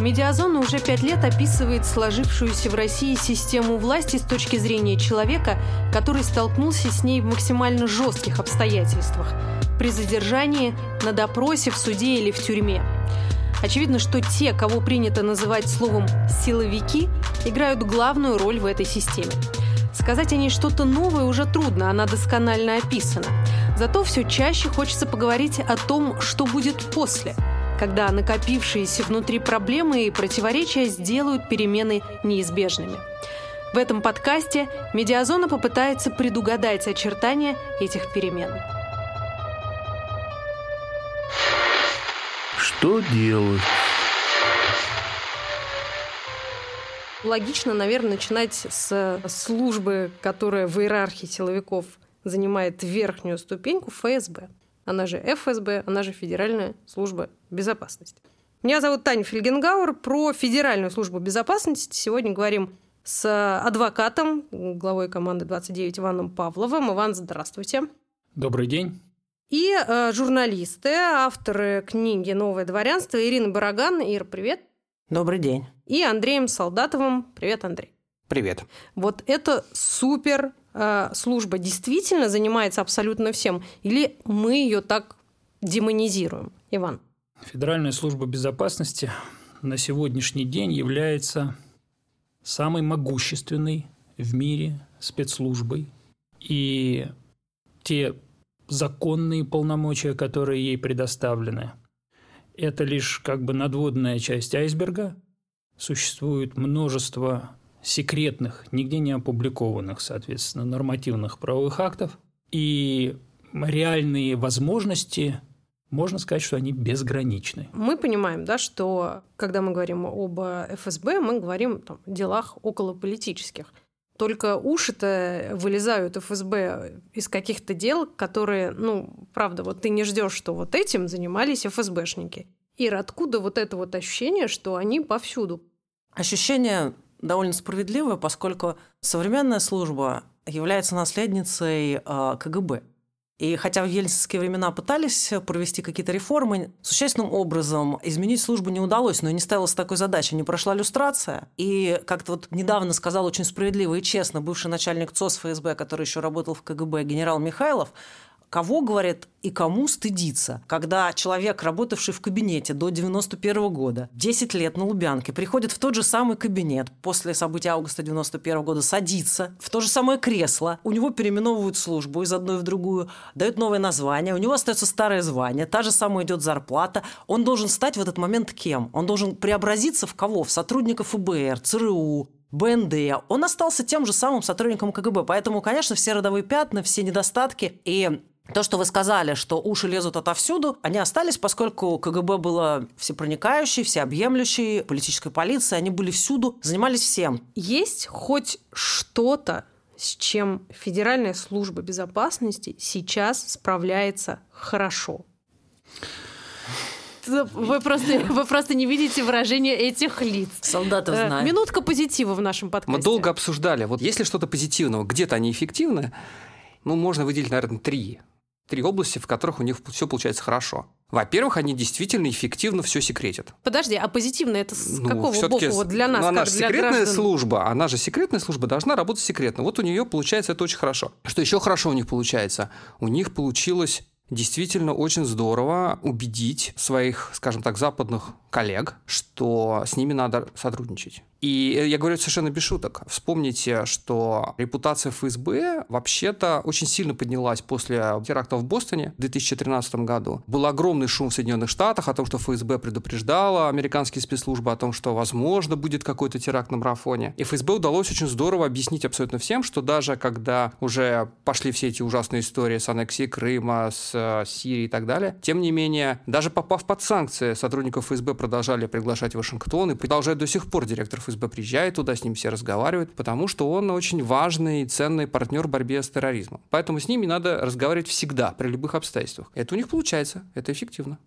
Медиазона уже пять лет описывает сложившуюся в России систему власти с точки зрения человека, который столкнулся с ней в максимально жестких обстоятельствах – при задержании, на допросе, в суде или в тюрьме. Очевидно, что те, кого принято называть словом «силовики», играют главную роль в этой системе. Сказать о ней что-то новое уже трудно, она досконально описана. Зато все чаще хочется поговорить о том, что будет после – когда накопившиеся внутри проблемы и противоречия сделают перемены неизбежными. В этом подкасте Медиазона попытается предугадать очертания этих перемен. Что делать? Логично, наверное, начинать с службы, которая в иерархии силовиков занимает верхнюю ступеньку ФСБ она же ФСБ, она же Федеральная служба безопасности. Меня зовут Таня Фельгенгауэр. Про Федеральную службу безопасности сегодня говорим с адвокатом, главой команды 29 Иваном Павловым. Иван, здравствуйте. Добрый день. И э, журналисты, авторы книги «Новое дворянство» Ирина Бараган. Ира, привет. Добрый день. И Андреем Солдатовым. Привет, Андрей. Привет. Вот это супер э, служба действительно занимается абсолютно всем, или мы ее так демонизируем? Иван. Федеральная служба безопасности на сегодняшний день является самой могущественной в мире спецслужбой. И те законные полномочия, которые ей предоставлены, это лишь как бы надводная часть айсберга. Существует множество секретных, нигде не опубликованных, соответственно, нормативных правовых актов. И реальные возможности можно сказать, что они безграничны. Мы понимаем, да, что когда мы говорим об ФСБ, мы говорим там, о делах околополитических. Только уши-то вылезают ФСБ из каких-то дел, которые, ну, правда, вот ты не ждешь, что вот этим занимались ФСБшники. Ира, откуда вот это вот ощущение, что они повсюду? Ощущение довольно справедливое, поскольку современная служба является наследницей а, КГБ. И хотя в ельцинские времена пытались провести какие-то реформы, существенным образом изменить службу не удалось, но и не ставилась такой задачи. Не прошла люстрация. И как-то вот недавно сказал очень справедливо и честно бывший начальник ЦОС ФСБ, который еще работал в КГБ, генерал Михайлов, кого, говорят, и кому стыдиться, когда человек, работавший в кабинете до 91 года, 10 лет на Лубянке, приходит в тот же самый кабинет после событий августа 91 года, садится в то же самое кресло, у него переименовывают службу из одной в другую, дают новое название, у него остается старое звание, та же самая идет зарплата, он должен стать в этот момент кем? Он должен преобразиться в кого? В сотрудников ФБР, ЦРУ, БНД, он остался тем же самым сотрудником КГБ. Поэтому, конечно, все родовые пятна, все недостатки и то, что вы сказали, что уши лезут отовсюду, они остались, поскольку КГБ было всепроникающей, всеобъемлющей, политической полицией, они были всюду, занимались всем. Есть хоть что-то, с чем Федеральная служба безопасности сейчас справляется хорошо? Вы просто, вы просто не видите выражения этих лиц. Солдатов э, знают. Минутка позитива в нашем подкасте. Мы долго обсуждали, вот если что-то позитивного, где-то они эффективны, ну, можно выделить, наверное, три три области, в которых у них все получается хорошо. Во-первых, они действительно эффективно все секретят. Подожди, а позитивно это с ну, какого боку вот для нас, ну, она же секретная граждан? служба, она же секретная служба должна работать секретно. Вот у нее получается это очень хорошо. Что еще хорошо у них получается? У них получилось действительно очень здорово убедить своих, скажем так, западных коллег, что с ними надо сотрудничать. И я говорю совершенно без шуток. Вспомните, что репутация ФСБ вообще-то очень сильно поднялась после теракта в Бостоне в 2013 году. Был огромный шум в Соединенных Штатах о том, что ФСБ предупреждала американские спецслужбы о том, что, возможно, будет какой-то теракт на марафоне. И ФСБ удалось очень здорово объяснить абсолютно всем, что даже когда уже пошли все эти ужасные истории с аннексией Крыма, с э, Сирией и так далее, тем не менее, даже попав под санкции, сотрудников ФСБ продолжали приглашать в Вашингтон и продолжает до сих пор директор ФСБ ФСБ приезжает туда, с ним все разговаривают, потому что он очень важный и ценный партнер в борьбе с терроризмом. Поэтому с ними надо разговаривать всегда, при любых обстоятельствах. Это у них получается, это эффективно.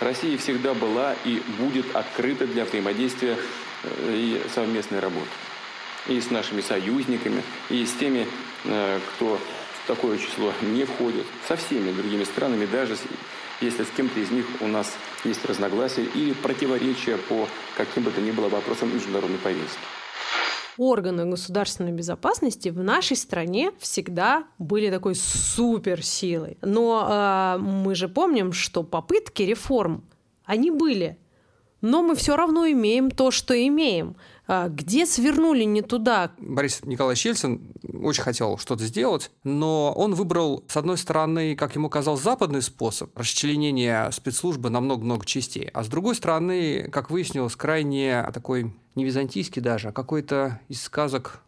Россия всегда была и будет открыта для взаимодействия э, и совместной работы. И с нашими союзниками, и с теми, э, кто в такое число не входит. Со всеми другими странами, даже если с кем-то из них у нас есть разногласия или противоречия по каким бы то ни было вопросам международной повестки органы государственной безопасности в нашей стране всегда были такой суперсилой. Но э, мы же помним, что попытки реформ, они были. Но мы все равно имеем то, что имеем. А, где свернули не туда? Борис Николаевич Ельцин очень хотел что-то сделать, но он выбрал, с одной стороны, как ему казалось, западный способ расчленения спецслужбы на много-много частей, а с другой стороны, как выяснилось, крайне такой не византийский даже, а какой-то из сказок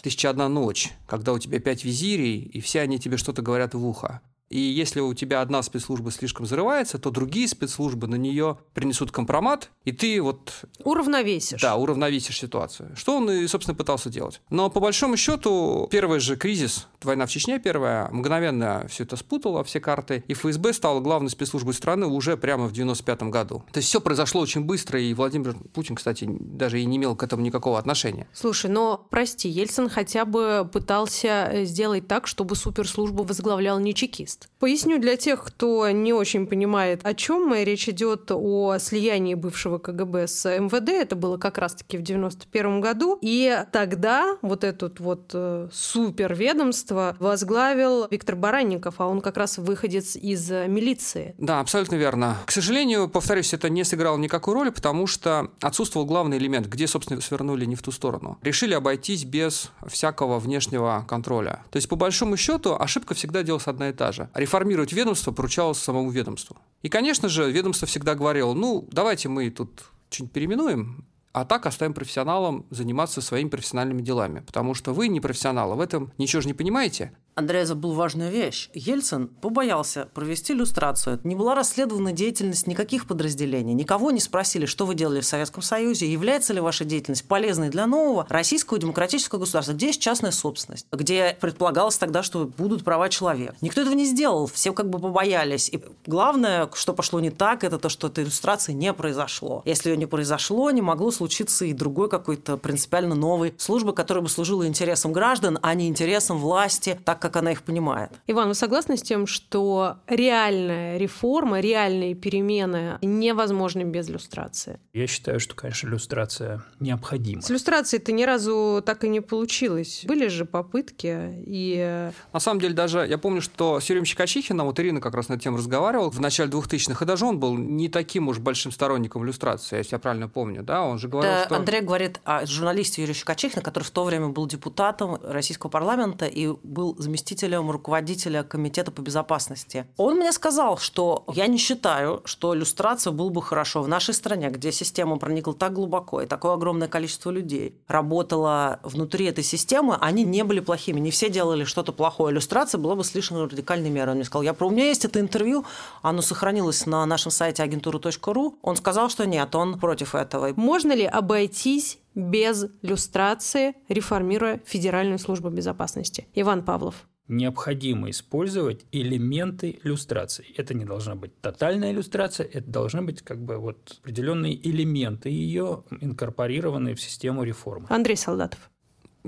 «Тысяча одна ночь», когда у тебя пять визирей, и все они тебе что-то говорят в ухо. И если у тебя одна спецслужба слишком взрывается, то другие спецслужбы на нее принесут компромат, и ты вот... Уравновесишь. Да, уравновесишь ситуацию. Что он и, собственно, пытался делать. Но по большому счету, первый же кризис, война в Чечне первая, мгновенно все это спутало, все карты, и ФСБ стала главной спецслужбой страны уже прямо в 95 году. То есть все произошло очень быстро, и Владимир Путин, кстати, даже и не имел к этому никакого отношения. Слушай, но, прости, Ельцин хотя бы пытался э, сделать так, чтобы суперслужбу возглавлял не чекист текст. Поясню для тех, кто не очень понимает, о чем. Речь идет о слиянии бывшего КГБ с МВД. Это было как раз-таки в 91 году. И тогда вот это вот э, суперведомство возглавил Виктор Баранников, а он как раз выходец из милиции. Да, абсолютно верно. К сожалению, повторюсь, это не сыграло никакой роли, потому что отсутствовал главный элемент, где, собственно, свернули не в ту сторону. Решили обойтись без всякого внешнего контроля. То есть, по большому счету, ошибка всегда делалась одна и та же. Реформировать ведомство поручалось самому ведомству. И, конечно же, ведомство всегда говорило, ну, давайте мы тут что-нибудь переименуем, а так оставим профессионалам заниматься своими профессиональными делами. Потому что вы не профессионалы, в этом ничего же не понимаете. Андрей забыл важную вещь. Ельцин побоялся провести иллюстрацию. Не была расследована деятельность никаких подразделений. Никого не спросили, что вы делали в Советском Союзе, является ли ваша деятельность полезной для нового российского демократического государства, где есть частная собственность, где предполагалось тогда, что будут права человека. Никто этого не сделал, все как бы побоялись. И главное, что пошло не так, это то, что этой иллюстрации не произошло. Если ее не произошло, не могло случиться и другой какой-то принципиально новой службы, которая бы служила интересам граждан, а не интересам власти, так как она их понимает. Иван, вы согласны с тем, что реальная реформа, реальные перемены невозможны без иллюстрации? Я считаю, что, конечно, иллюстрация необходима. С иллюстрацией-то ни разу так и не получилось. Были же попытки и... На самом деле даже я помню, что Сергей Щекочихина, вот Ирина как раз над тем разговаривал в начале 2000-х, и даже он был не таким уж большим сторонником иллюстрации, если я правильно помню, да, он же говорил, да, что... Андрей говорит о журналисте Юрию Щекочихина, который в то время был депутатом российского парламента и был заместителем заместителем руководителя комитета по безопасности. Он мне сказал, что я не считаю, что иллюстрация было бы хорошо в нашей стране, где система проникла так глубоко и такое огромное количество людей работало внутри этой системы, они не были плохими, не все делали что-то плохое. Иллюстрация была бы слишком радикальной мерой. Он мне сказал, я про у меня есть это интервью, оно сохранилось на нашем сайте агентура.ру. Он сказал, что нет, он против этого. Можно ли обойтись без люстрации, реформируя Федеральную службу безопасности. Иван Павлов. Необходимо использовать элементы иллюстрации. Это не должна быть тотальная иллюстрация, это должны быть как бы вот определенные элементы ее, инкорпорированные в систему реформы. Андрей Солдатов.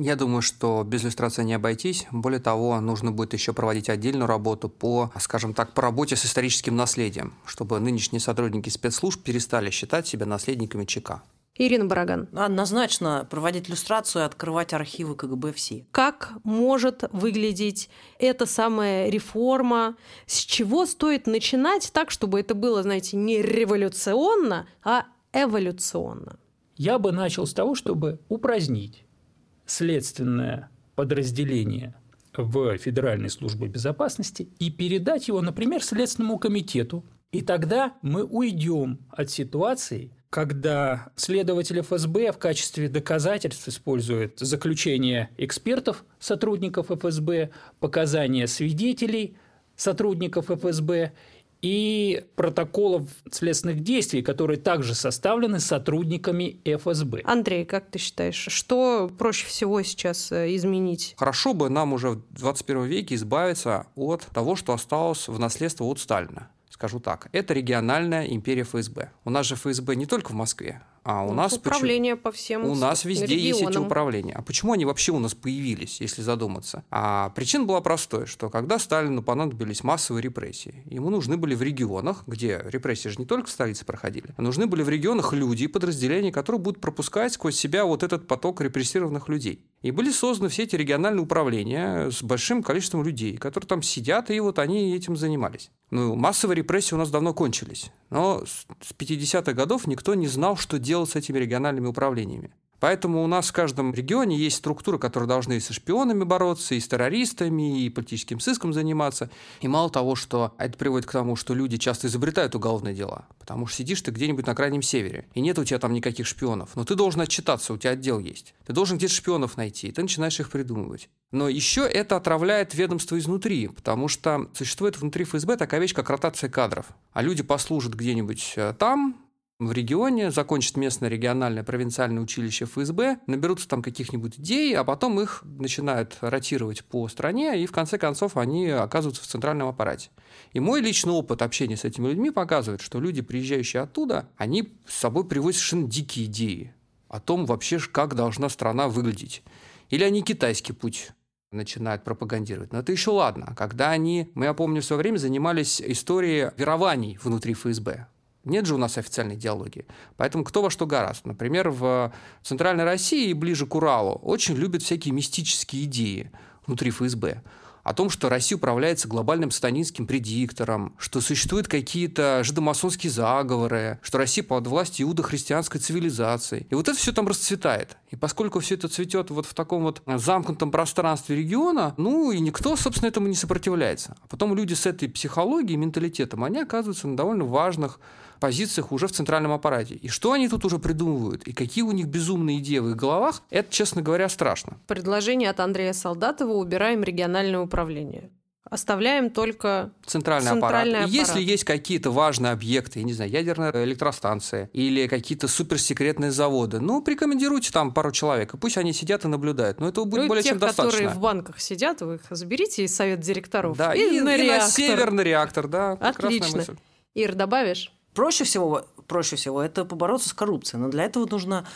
Я думаю, что без иллюстрации не обойтись. Более того, нужно будет еще проводить отдельную работу по, скажем так, по работе с историческим наследием, чтобы нынешние сотрудники спецслужб перестали считать себя наследниками ЧК. Ирина Бараган. Однозначно проводить иллюстрацию и открывать архивы КГБ все. Как может выглядеть эта самая реформа? С чего стоит начинать так, чтобы это было, знаете, не революционно, а эволюционно? Я бы начал с того, чтобы упразднить следственное подразделение в Федеральной службе безопасности и передать его, например, Следственному комитету. И тогда мы уйдем от ситуации, когда следователь ФСБ в качестве доказательств использует заключение экспертов, сотрудников ФСБ, показания свидетелей, сотрудников ФСБ и протоколов следственных действий, которые также составлены сотрудниками ФСБ. Андрей, как ты считаешь, что проще всего сейчас э, изменить? Хорошо бы нам уже в 21 веке избавиться от того, что осталось в наследство от Сталина скажу так. Это региональная империя ФСБ. У нас же ФСБ не только в Москве, А у Ну, нас управление по всем у нас везде есть эти регионам. управления. А почему они вообще у нас появились, если задуматься? А причина была простой, что когда Сталину понадобились массовые репрессии, ему нужны были в регионах, где репрессии же не только в столице проходили, а нужны были в регионах люди и подразделения, которые будут пропускать сквозь себя вот этот поток репрессированных людей. И были созданы все эти региональные управления с большим количеством людей, которые там сидят, и вот они этим занимались. Ну, массовые репрессии у нас давно кончились. Но с с 50-х годов никто не знал, что делать с этими региональными управлениями. Поэтому у нас в каждом регионе есть структуры, которые должны и со шпионами бороться, и с террористами, и политическим сыском заниматься. И мало того, что это приводит к тому, что люди часто изобретают уголовные дела, потому что сидишь ты где-нибудь на крайнем севере, и нет у тебя там никаких шпионов, но ты должен отчитаться, у тебя отдел есть. Ты должен где-то шпионов найти, и ты начинаешь их придумывать. Но еще это отравляет ведомство изнутри, потому что существует внутри ФСБ такая вещь, как ротация кадров. А люди послужат где-нибудь э, там, в регионе, закончат местное региональное провинциальное училище ФСБ, наберутся там каких-нибудь идей, а потом их начинают ротировать по стране, и в конце концов они оказываются в центральном аппарате. И мой личный опыт общения с этими людьми показывает, что люди, приезжающие оттуда, они с собой привозят совершенно дикие идеи о том вообще, как должна страна выглядеть. Или они китайский путь начинают пропагандировать. Но это еще ладно. Когда они, мы, я помню, в свое время занимались историей верований внутри ФСБ. Нет же у нас официальной идеологии. Поэтому кто во что гораст. Например, в Центральной России и ближе к Уралу очень любят всякие мистические идеи внутри ФСБ о том, что Россия управляется глобальным станинским предиктором, что существуют какие-то жидомасонские заговоры, что Россия под властью иудо-христианской цивилизации. И вот это все там расцветает. И поскольку все это цветет вот в таком вот замкнутом пространстве региона, ну и никто, собственно, этому не сопротивляется. А потом люди с этой психологией, менталитетом, они оказываются на довольно важных позициях уже в центральном аппарате. И что они тут уже придумывают, и какие у них безумные идеи в их головах, это, честно говоря, страшно. Предложение от Андрея Солдатова «Убираем региональное управление». Оставляем только Центральный, Центральный аппарат. И Если аппарат. есть какие-то важные объекты, я не знаю, ядерная электростанция или какие-то суперсекретные заводы, ну, прикомандируйте там пару человек, и пусть они сидят и наблюдают. Но этого будет ну, и более тех, чем достаточно. которые в банках сидят, вы их заберите из совет директоров Да, и, и, на и на реактор. северный реактор, да. прекрасная Отлично. мысль. Ир, добавишь? Проще всего, проще всего это побороться с коррупцией. Но для этого нужно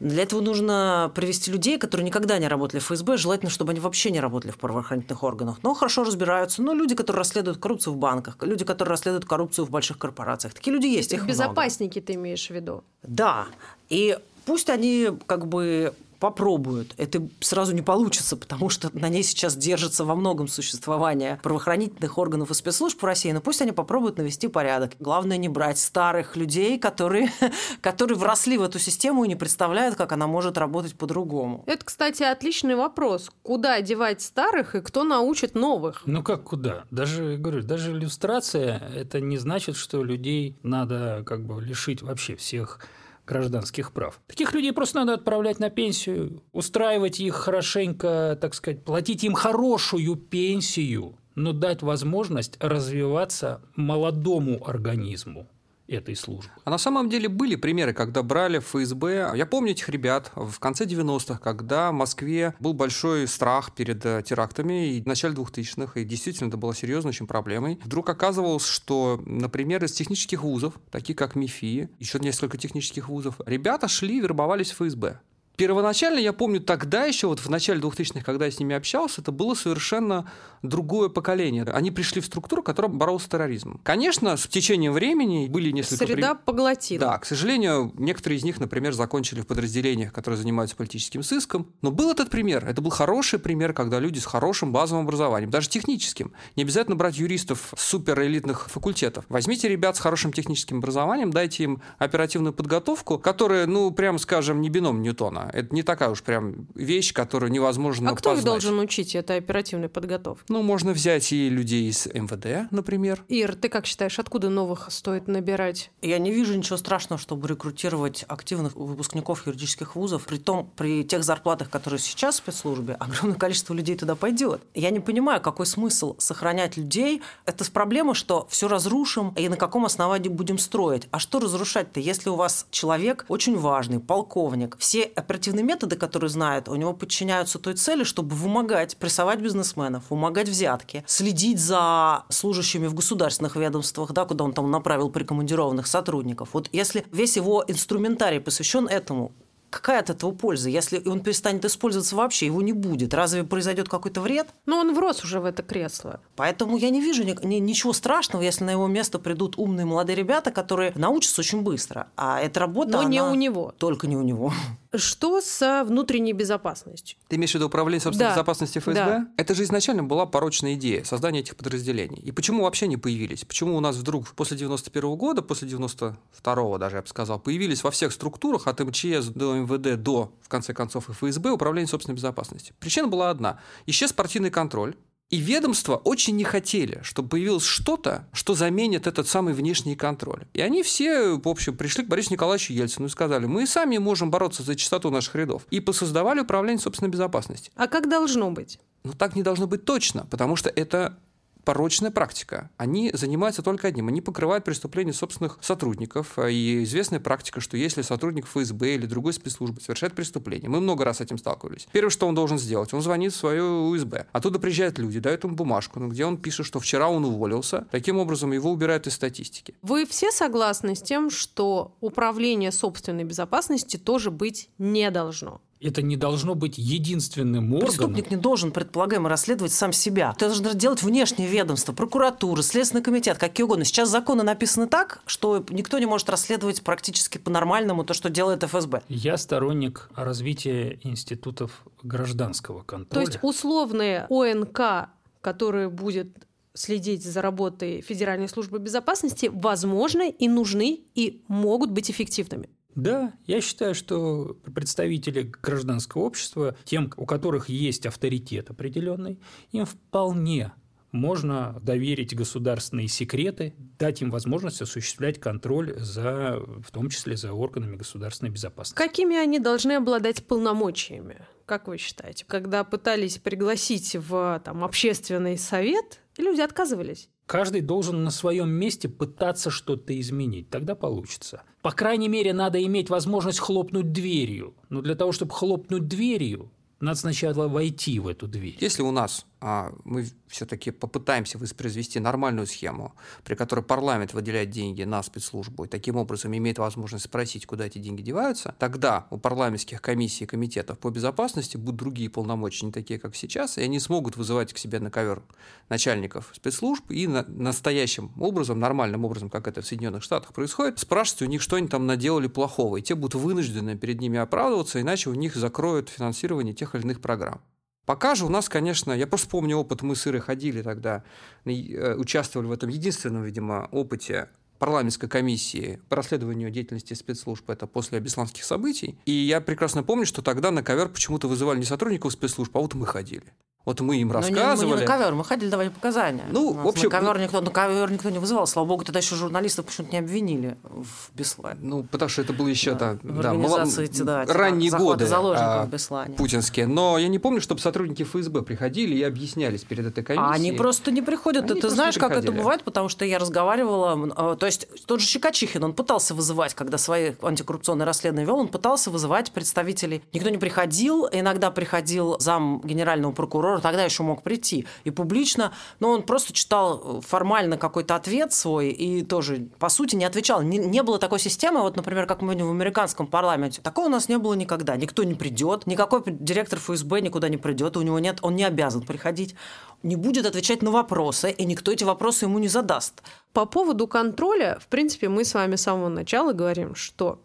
для этого нужно привести людей, которые никогда не работали в ФСБ, желательно, чтобы они вообще не работали в правоохранительных органах, но хорошо разбираются. Но люди, которые расследуют коррупцию в банках, люди, которые расследуют коррупцию в больших корпорациях. Такие люди есть, их много. Безопасники ты имеешь в виду? Да. И пусть они как бы попробуют. Это сразу не получится, потому что на ней сейчас держится во многом существование правоохранительных органов и спецслужб в России, но пусть они попробуют навести порядок. Главное не брать старых людей, которые, которые вросли в эту систему и не представляют, как она может работать по-другому. Это, кстати, отличный вопрос. Куда девать старых и кто научит новых? Ну как куда? Даже, говорю, даже иллюстрация – это не значит, что людей надо как бы лишить вообще всех гражданских прав. Таких людей просто надо отправлять на пенсию, устраивать их хорошенько, так сказать, платить им хорошую пенсию, но дать возможность развиваться молодому организму этой службы. А на самом деле были примеры, когда брали ФСБ. Я помню этих ребят в конце 90-х, когда в Москве был большой страх перед э, терактами и в начале 2000-х, и действительно это было серьезной очень проблемой. Вдруг оказывалось, что, например, из технических вузов, такие как МИФИ, еще несколько технических вузов, ребята шли и вербовались в ФСБ. Первоначально, я помню, тогда еще, вот в начале 2000-х, когда я с ними общался, это было совершенно другое поколение. Они пришли в структуру, которая боролась с терроризмом. Конечно, с течением времени были несколько... Среда при- поглотила. Да, к сожалению, некоторые из них, например, закончили в подразделениях, которые занимаются политическим сыском. Но был этот пример. Это был хороший пример, когда люди с хорошим базовым образованием, даже техническим. Не обязательно брать юристов с суперэлитных факультетов. Возьмите ребят с хорошим техническим образованием, дайте им оперативную подготовку, которая, ну, прям скажем, не бином Ньютона. Это не такая уж прям вещь, которую невозможно А кто их познать. должен учить этой оперативной подготовке? Ну, можно взять и людей из МВД, например. Ир, ты как считаешь, откуда новых стоит набирать? Я не вижу ничего страшного, чтобы рекрутировать активных выпускников юридических вузов. При том, при тех зарплатах, которые сейчас в спецслужбе, огромное количество людей туда пойдет. Я не понимаю, какой смысл сохранять людей. Это проблема, что все разрушим и на каком основании будем строить. А что разрушать-то, если у вас человек очень важный, полковник, все оперативные методы, которые знает, у него подчиняются той цели, чтобы вымогать, прессовать бизнесменов, вымогать взятки, следить за служащими в государственных ведомствах, да, куда он там направил прикомандированных сотрудников. Вот если весь его инструментарий посвящен этому, какая от этого польза? Если он перестанет использоваться вообще, его не будет. Разве произойдет какой-то вред? Но он врос уже в это кресло. Поэтому я не вижу ни, ни, ничего страшного, если на его место придут умные молодые ребята, которые научатся очень быстро. А эта работа... Но она... не у него. Только не у него. Что с внутренней безопасностью? Ты имеешь в виду управление собственной Да. безопасности ФСБ? Да. Это же изначально была порочная идея создания этих подразделений. И почему вообще не появились? Почему у нас вдруг после 91 года, после 92 даже, я бы сказал, появились во всех структурах от МЧС до МВД до, в конце концов, ФСБ управление собственной безопасности? Причина была одна. Исчез партийный контроль, и ведомства очень не хотели, чтобы появилось что-то, что заменит этот самый внешний контроль. И они все, в общем, пришли к Борису Николаевичу Ельцину и сказали, мы и сами можем бороться за чистоту наших рядов. И посоздавали управление собственной безопасности. А как должно быть? Но так не должно быть точно, потому что это порочная практика. Они занимаются только одним. Они покрывают преступления собственных сотрудников. И известная практика, что если сотрудник ФСБ или другой спецслужбы совершает преступление, мы много раз с этим сталкивались. Первое, что он должен сделать, он звонит в свое УСБ. Оттуда приезжают люди, дают ему бумажку, ну, где он пишет, что вчера он уволился. Таким образом, его убирают из статистики. Вы все согласны с тем, что управление собственной безопасностью тоже быть не должно? Это не должно быть единственным органом. Преступник не должен, предполагаемо, расследовать сам себя. Ты должен делать внешнее ведомство, прокуратура, Следственный комитет, какие угодно. Сейчас законы написаны так, что никто не может расследовать практически по-нормальному то, что делает ФСБ. Я сторонник развития институтов гражданского То контроля. есть условные ОНК, которые будет следить за работой Федеральной службы безопасности, возможны и нужны и могут быть эффективными. Да, я считаю, что представители гражданского общества, тем, у которых есть авторитет определенный, им вполне можно доверить государственные секреты, дать им возможность осуществлять контроль за, в том числе за органами государственной безопасности. Какими они должны обладать полномочиями? Как вы считаете? Когда пытались пригласить в там, общественный совет, люди отказывались. Каждый должен на своем месте пытаться что-то изменить, тогда получится. По крайней мере, надо иметь возможность хлопнуть дверью. Но для того, чтобы хлопнуть дверью, надо сначала войти в эту дверь. Если у нас мы все-таки попытаемся воспроизвести нормальную схему, при которой парламент выделяет деньги на спецслужбу и таким образом имеет возможность спросить, куда эти деньги деваются, тогда у парламентских комиссий и комитетов по безопасности будут другие полномочия, не такие, как сейчас, и они смогут вызывать к себе на ковер начальников спецслужб и на- настоящим образом, нормальным образом, как это в Соединенных Штатах происходит, спрашивать у них, что они там наделали плохого, и те будут вынуждены перед ними оправдываться, иначе у них закроют финансирование тех или иных программ. Пока же у нас, конечно, я просто помню опыт, мы с Ирой ходили тогда, э, участвовали в этом единственном, видимо, опыте парламентской комиссии по расследованию деятельности спецслужб, это после бесланских событий. И я прекрасно помню, что тогда на ковер почему-то вызывали не сотрудников спецслужб, а вот мы ходили. Вот мы им Но не- рассказывали. мы не на ковер, мы ходили давали показания. Ну, в общем, на ковер никто, на ковер никто не вызывал. Слава богу, тогда еще журналистов почему-то не обвинили в Беслане. Ну, потому что это было еще Да, да, в да, организации да, ранние годы заложников а, в Беслане. путинские. Но я не помню, чтобы сотрудники ФСБ приходили и объяснялись перед этой комиссией. А они просто не приходят. Они Ты- знаешь, как это бывает, потому что я разговаривала. э, То есть тот же Щекочихин, он пытался вызывать, когда свои антикоррупционные расследования вел, он пытался вызывать представителей. Никто не приходил. Иногда приходил зам генерального прокурора, тогда еще мог прийти. И публично, но он просто читал э, формально какой-то ответ свой и тоже, по сути, не отвечал. Не, не было такой системы, вот, например, как мы в американском парламенте. Такого у нас не было никогда. Никто не придет, никакой директор ФСБ никуда не придет, у него нет, он не обязан приходить, не будет отвечать на вопросы, и никто эти вопросы ему не задаст. По поводу контроля, в принципе, мы с вами с самого начала говорим, что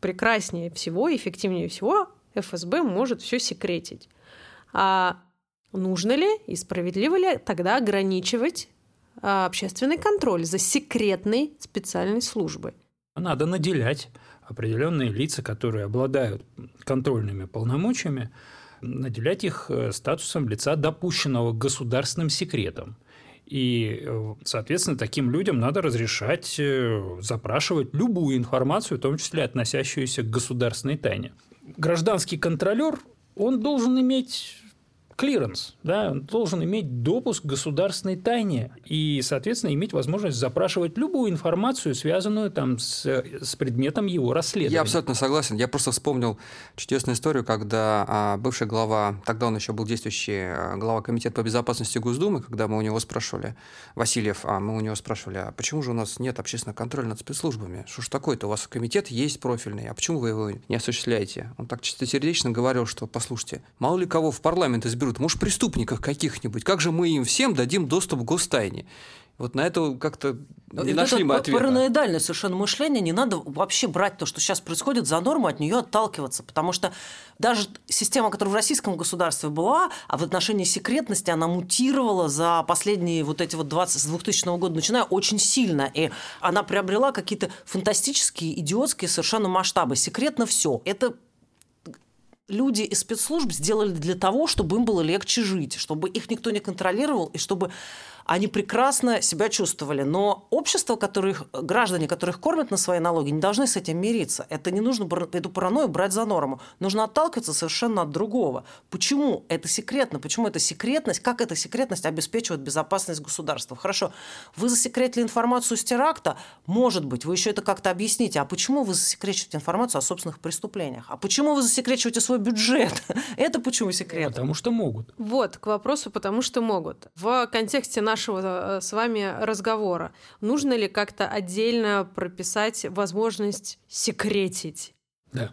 прекраснее всего, эффективнее всего ФСБ может все секретить. А нужно ли и справедливо ли тогда ограничивать а, общественный контроль за секретной специальной службой? Надо наделять определенные лица, которые обладают контрольными полномочиями, наделять их э, статусом лица, допущенного государственным секретам. И, э, соответственно, таким людям надо разрешать э, запрашивать любую информацию, в том числе относящуюся к государственной тайне. Гражданский контролер, он должен иметь клиренс, да, он должен иметь допуск к государственной тайне и, соответственно, иметь возможность запрашивать любую информацию, связанную там с, с предметом его расследования. Я абсолютно согласен. Я просто вспомнил чудесную историю, когда а, бывший глава, тогда он еще был действующий а, глава комитета по безопасности Госдумы, когда мы у него спрашивали, Васильев, а мы у него спрашивали, а почему же у нас нет общественного контроля над спецслужбами? Что ж такое-то? У вас комитет есть профильный, а почему вы его не осуществляете? Он так чистосердечно говорил, что, послушайте, мало ли кого в парламент изберут берут, может, преступников каких-нибудь. Как же мы им всем дадим доступ к гостайне? Вот на это как-то не и нашли это мы ответа. Параноидальное совершенно мышление. Не надо вообще брать то, что сейчас происходит, за норму, от нее отталкиваться. Потому что даже система, которая в российском государстве была, а в отношении секретности она мутировала за последние вот эти вот 20, с 2000 года, начиная очень сильно. И она приобрела какие-то фантастические, идиотские совершенно масштабы. Секретно все. Это люди из спецслужб сделали для того, чтобы им было легче жить, чтобы их никто не контролировал и чтобы они прекрасно себя чувствовали. Но общество, которых, граждане, которых кормят на свои налоги, не должны с этим мириться. Это не нужно эту паранойю брать за норму. Нужно отталкиваться совершенно от другого. Почему это секретно? Почему это секретность? Как эта секретность обеспечивает безопасность государства? Хорошо, вы засекретили информацию с теракта? Может быть, вы еще это как-то объясните. А почему вы засекречиваете информацию о собственных преступлениях? А почему вы засекречиваете свой бюджет? Это почему секрет? Потому что могут. Вот, к вопросу «потому что могут». В контексте нашего э, с вами разговора. Нужно ли как-то отдельно прописать возможность секретить? Да.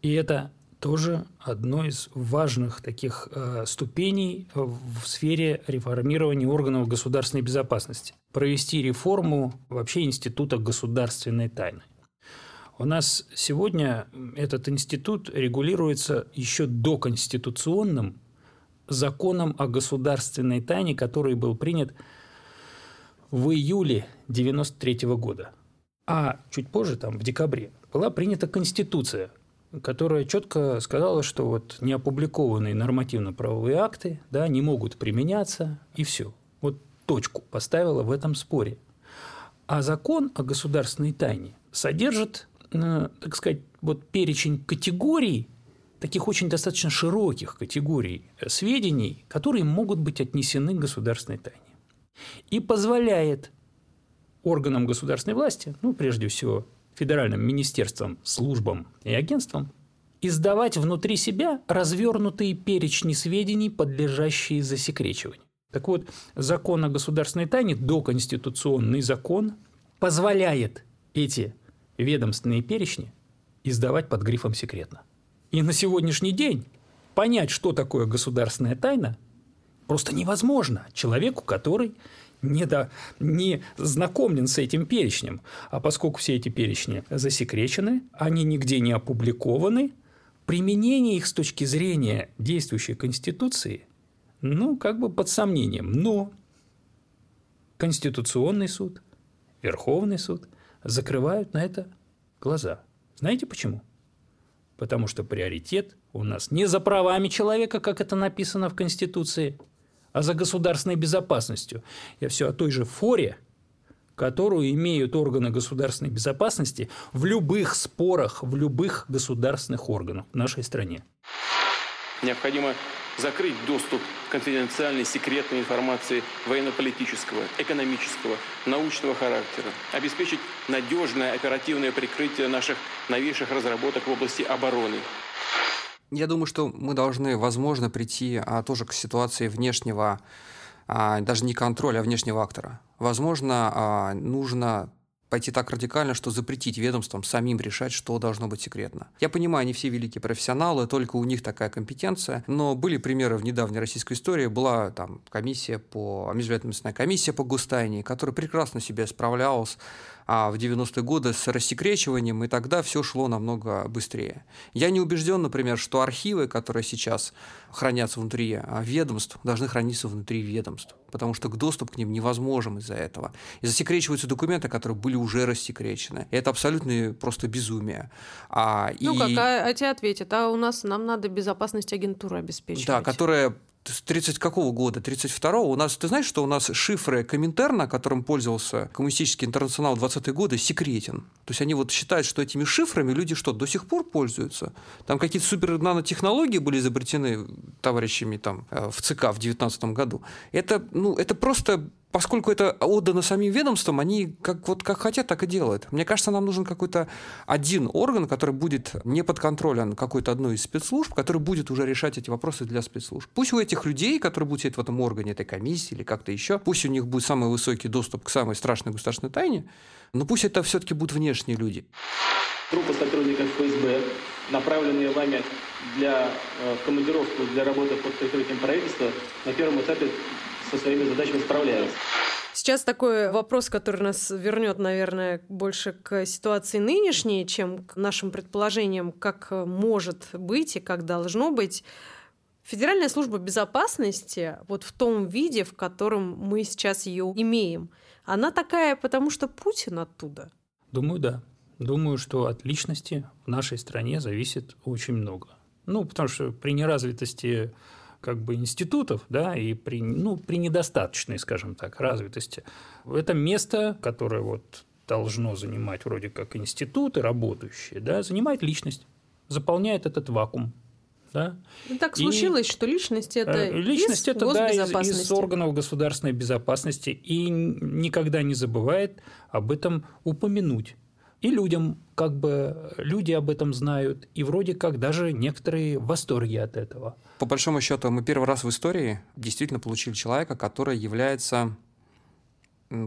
И это тоже одно из важных таких э, ступеней в сфере реформирования органов государственной безопасности. Провести реформу вообще института государственной тайны. У нас сегодня этот институт регулируется еще доконституционным законом о государственной тайне, который был принят в июле 1993 года. А чуть позже, там, в декабре, была принята Конституция, которая четко сказала, что вот неопубликованные нормативно-правовые акты да, не могут применяться, и все. Вот точку поставила в этом споре. А закон о государственной тайне содержит, э, так сказать, вот перечень категорий таких очень достаточно широких категорий э, сведений, которые могут быть отнесены к государственной тайне. И позволяет органам государственной власти, ну, прежде всего, федеральным министерствам, службам и агентствам, издавать внутри себя развернутые перечни сведений, подлежащие засекречиванию. Так вот, закон о государственной тайне, доконституционный закон, позволяет эти ведомственные перечни издавать под грифом «секретно». И на сегодняшний день понять, что такое государственная тайна, просто невозможно человеку, который не, до, не знакомлен с этим перечнем. А поскольку все эти перечни засекречены, они нигде не опубликованы, применение их с точки зрения действующей Конституции, ну, как бы под сомнением. Но Конституционный суд, Верховный суд закрывают на это глаза. Знаете почему? Потому что приоритет у нас не за правами человека, как это написано в Конституции, а за государственной безопасностью. Я все о той же форе, которую имеют органы государственной безопасности в любых спорах, в любых государственных органах в нашей стране. Необходимо закрыть доступ конфиденциальной секретной информации военно-политического, экономического, научного характера, обеспечить надежное оперативное прикрытие наших новейших разработок в области обороны. Я думаю, что мы должны, возможно, прийти а, тоже к ситуации внешнего, а, даже не контроля, а внешнего актора. Возможно, а, нужно пойти так радикально, что запретить ведомствам самим решать, что должно быть секретно. Я понимаю, они все великие профессионалы, только у них такая компетенция, но были примеры в недавней российской истории. Была там комиссия по, межведомственная комиссия по гостайне, которая прекрасно себе справлялась а в 90-е годы с рассекречиванием, и тогда все шло намного быстрее. Я не убежден, например, что архивы, которые сейчас хранятся внутри а, ведомств, должны храниться внутри ведомств, потому что доступ к ним невозможен из-за этого. И засекречиваются документы, которые были уже рассекречены. И это абсолютно просто безумие. А, ну и... как, а, а тебе ответят, а у нас нам надо безопасность агентуры обеспечивать. Да, которая с 30 какого года? 32-го. У нас, ты знаешь, что у нас шифры Коминтерна, которым пользовался коммунистический интернационал в 20-е годы, секретен. То есть они вот считают, что этими шифрами люди что, до сих пор пользуются? Там какие-то супер нанотехнологии были изобретены товарищами там э, в ЦК в 19 году. Это, ну, это просто поскольку это отдано самим ведомствам, они как, вот, как хотят, так и делают. Мне кажется, нам нужен какой-то один орган, который будет не подконтролен какой-то одной из спецслужб, который будет уже решать эти вопросы для спецслужб. Пусть у этих людей, которые будут сидеть в этом органе, этой комиссии или как-то еще, пусть у них будет самый высокий доступ к самой страшной государственной тайне, но пусть это все-таки будут внешние люди. Группа сотрудников ФСБ, направленные вами для э, командировку для работы под прикрытием правительства, на первом этапе со своими задачами справляются. Сейчас такой вопрос, который нас вернет, наверное, больше к ситуации нынешней, чем к нашим предположениям, как может быть и как должно быть. Федеральная служба безопасности, вот в том виде, в котором мы сейчас ее имеем, она такая, потому что Путин оттуда. Думаю, да. Думаю, что от личности в нашей стране зависит очень много. Ну, потому что при неразвитости как бы институтов, да, и при, ну, при недостаточной, скажем так, развитости. Это место, которое вот должно занимать вроде как институты работающие, да, занимает личность, заполняет этот вакуум. Да? Ну, так случилось, и, что личность это э, личность из это да, из, из органов государственной безопасности и никогда не забывает об этом упомянуть. И людям, как бы, люди об этом знают, и вроде как даже некоторые в восторге от этого. По большому счету, мы первый раз в истории действительно получили человека, который является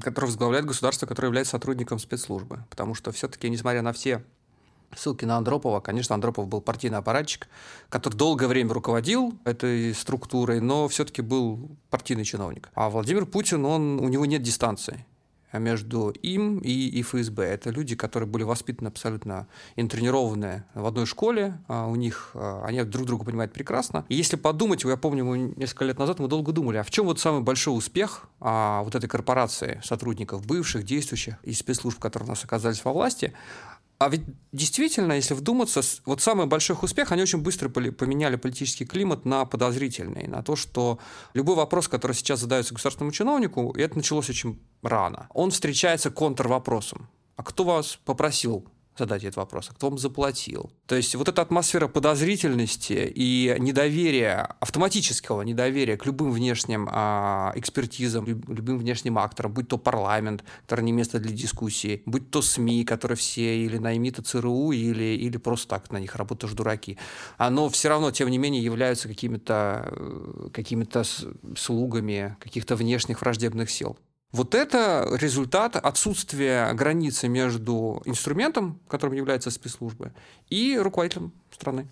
который возглавляет государство, которое является сотрудником спецслужбы. Потому что все-таки, несмотря на все ссылки на Андропова, конечно, Андропов был партийный аппаратчик, который долгое время руководил этой структурой, но все-таки был партийный чиновник. А Владимир Путин, он, у него нет дистанции между им и, и ФСБ. Это люди, которые были воспитаны абсолютно интренированные в одной школе, а у них а, они друг друга понимают прекрасно. И если подумать, я помню, мы несколько лет назад мы долго думали, а в чем вот самый большой успех а, вот этой корпорации сотрудников, бывших, действующих и спецслужб, которые у нас оказались во власти, а ведь действительно, если вдуматься, вот самый большой успех, они очень быстро поменяли политический климат на подозрительный, на то, что любой вопрос, который сейчас задается государственному чиновнику, и это началось очень рано, он встречается контрвопросом. А кто вас попросил задать этот вопрос, а кто вам заплатил? То есть вот эта атмосфера подозрительности и недоверия, автоматического недоверия к любым внешним а, экспертизам, любым внешним акторам, будь то парламент, который не место для дискуссии, будь то СМИ, которые все или наймиты ЦРУ, или, или просто так на них работаешь дураки, оно все равно, тем не менее, являются какими-то э, какими слугами каких-то внешних враждебных сил. Вот это результат отсутствия границы между инструментом, которым является спецслужба, и руководителем страны.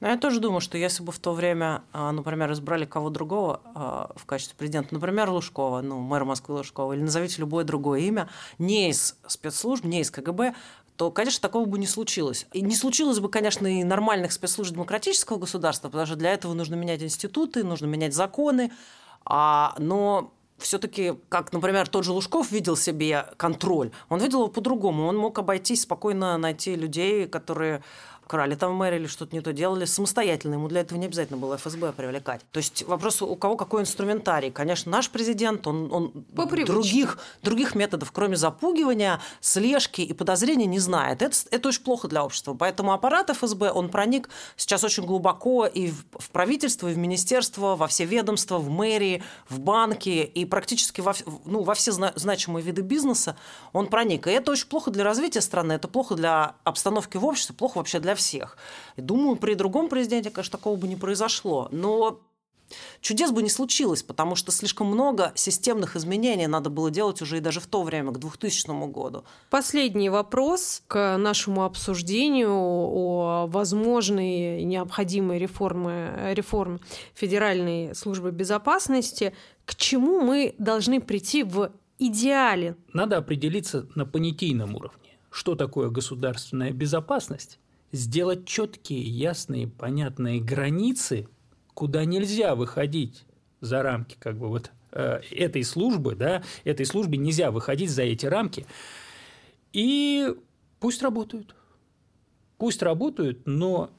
Ну, я тоже думаю, что если бы в то время, а, например, избрали кого другого а, в качестве президента, например, Лужкова, ну, мэра Москвы Лужкова, или назовите любое другое имя, не из спецслужб, не из КГБ, то, конечно, такого бы не случилось. И не случилось бы, конечно, и нормальных спецслужб демократического государства, потому что для этого нужно менять институты, нужно менять законы, а, но все-таки, как, например, тот же Лужков видел себе контроль, он видел его по-другому. Он мог обойтись спокойно, найти людей, которые крали там в или что-то не то делали самостоятельно. Ему для этого не обязательно было ФСБ привлекать. То есть вопрос, у кого какой инструментарий. Конечно, наш президент, он, он других, других методов, кроме запугивания, слежки и подозрения, не знает. Это, это очень плохо для общества. Поэтому аппарат ФСБ, он проник сейчас очень глубоко и в, в правительство, и в министерство, во все ведомства, в мэрии, в банки и практически во, ну, во все значимые виды бизнеса он проник. И это очень плохо для развития страны, это плохо для обстановки в обществе, плохо вообще для всех. И думаю, при другом президенте, конечно, такого бы не произошло. Но Чудес бы не случилось, потому что слишком много системных изменений надо было делать уже и даже в то время, к 2000 году. Последний вопрос к нашему обсуждению о возможной необходимой реформе, реформе Федеральной службы безопасности. К чему мы должны прийти в идеале? Надо определиться на понятийном уровне. Что такое государственная безопасность сделать четкие, ясные, понятные границы, куда нельзя выходить за рамки как бы вот э, этой службы, да, этой службе нельзя выходить за эти рамки. И пусть работают. Пусть работают, но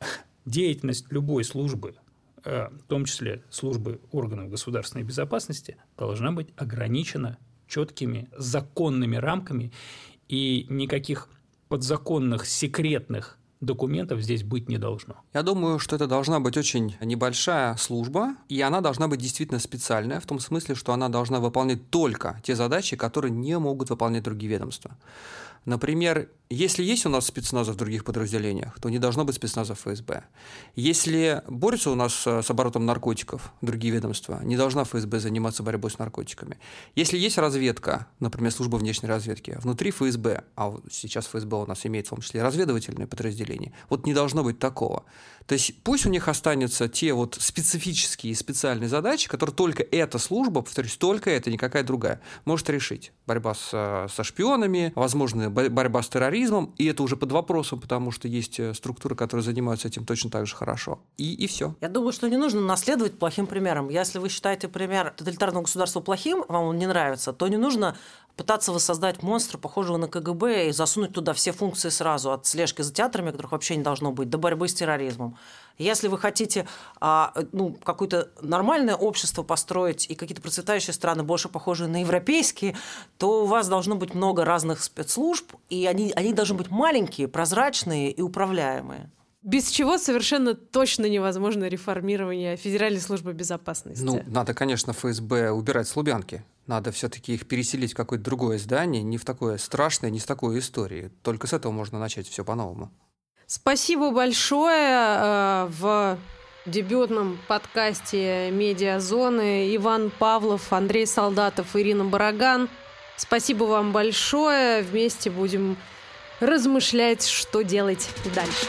деятельность любой службы э, в том числе службы органов государственной безопасности, должна быть ограничена четкими законными рамками и никаких подзаконных секретных документов здесь быть не должно. Я думаю, что это должна быть очень небольшая служба, и она должна быть действительно специальная, в том смысле, что она должна выполнять только те задачи, которые не могут выполнять другие ведомства. Например, если есть у нас спецназы в других подразделениях, то не должно быть спецназа ФСБ. Если борются у нас э, с оборотом наркотиков другие ведомства, не должна ФСБ заниматься борьбой с наркотиками. Если есть разведка, например, служба внешней разведки, внутри ФСБ, а сейчас ФСБ у нас имеет в том числе разведывательное подразделение, вот не должно быть такого. То есть пусть у них останутся те вот специфические специальные задачи, которые только эта служба, повторюсь, только это, никакая другая, может решить. Борьба с, э, со шпионами, борьба с терроризмом, и это уже под вопросом, потому что есть э, структуры, которые занимаются этим точно так же хорошо. И, и все. Я думаю, что не нужно наследовать плохим примером. Если вы считаете пример тоталитарного государства плохим, вам он не нравится, то не нужно пытаться воссоздать монстра, похожего на КГБ, и засунуть туда все функции сразу, от слежки за театрами, которых вообще не должно быть, до борьбы с терроризмом. Если вы хотите а, ну, какое-то нормальное общество построить и какие-то процветающие страны, больше похожие на европейские, то у вас должно быть много разных спецслужб, и они, они должны быть маленькие, прозрачные и управляемые. Без чего совершенно точно невозможно реформирование Федеральной службы безопасности. Ну, надо, конечно, ФСБ убирать с Лубянки. Надо все-таки их переселить в какое-то другое здание, не в такое страшное, не с такой историей. Только с этого можно начать все по-новому. Спасибо большое. Э, в дебютном подкасте «Медиазоны» Иван Павлов, Андрей Солдатов, Ирина Бараган. Спасибо вам большое. Вместе будем размышлять, что делать дальше.